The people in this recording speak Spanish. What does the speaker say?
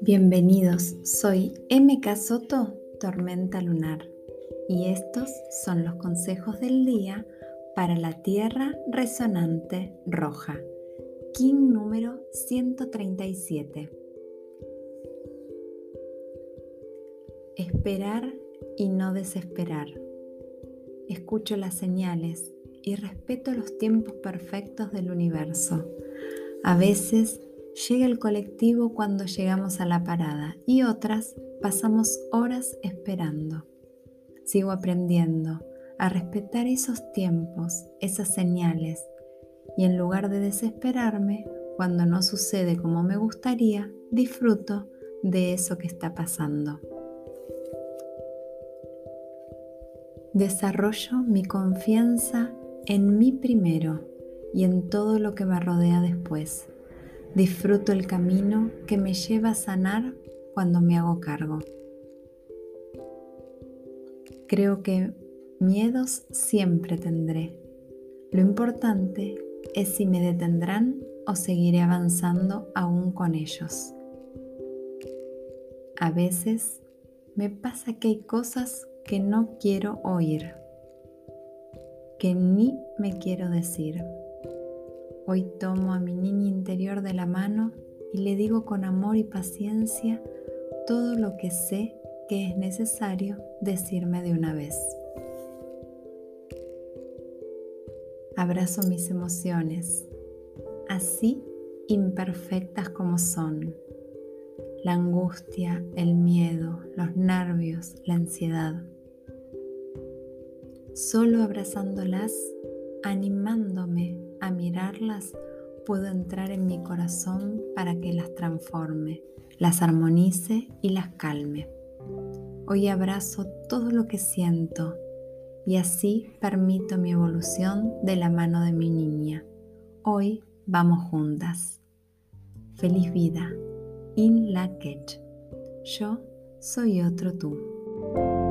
Bienvenidos, soy MK Soto, Tormenta Lunar, y estos son los consejos del día para la Tierra Resonante Roja, King número 137. Esperar y no desesperar. Escucho las señales y respeto los tiempos perfectos del universo. A veces llega el colectivo cuando llegamos a la parada y otras pasamos horas esperando. Sigo aprendiendo a respetar esos tiempos, esas señales, y en lugar de desesperarme, cuando no sucede como me gustaría, disfruto de eso que está pasando. Desarrollo mi confianza en mí primero y en todo lo que me rodea después. Disfruto el camino que me lleva a sanar cuando me hago cargo. Creo que miedos siempre tendré. Lo importante es si me detendrán o seguiré avanzando aún con ellos. A veces me pasa que hay cosas que no quiero oír que ni me quiero decir. Hoy tomo a mi niña interior de la mano y le digo con amor y paciencia todo lo que sé que es necesario decirme de una vez. Abrazo mis emociones, así imperfectas como son. La angustia, el miedo, los nervios, la ansiedad Solo abrazándolas, animándome a mirarlas, puedo entrar en mi corazón para que las transforme, las armonice y las calme. Hoy abrazo todo lo que siento y así permito mi evolución de la mano de mi niña. Hoy vamos juntas. Feliz vida. In la Yo soy otro tú.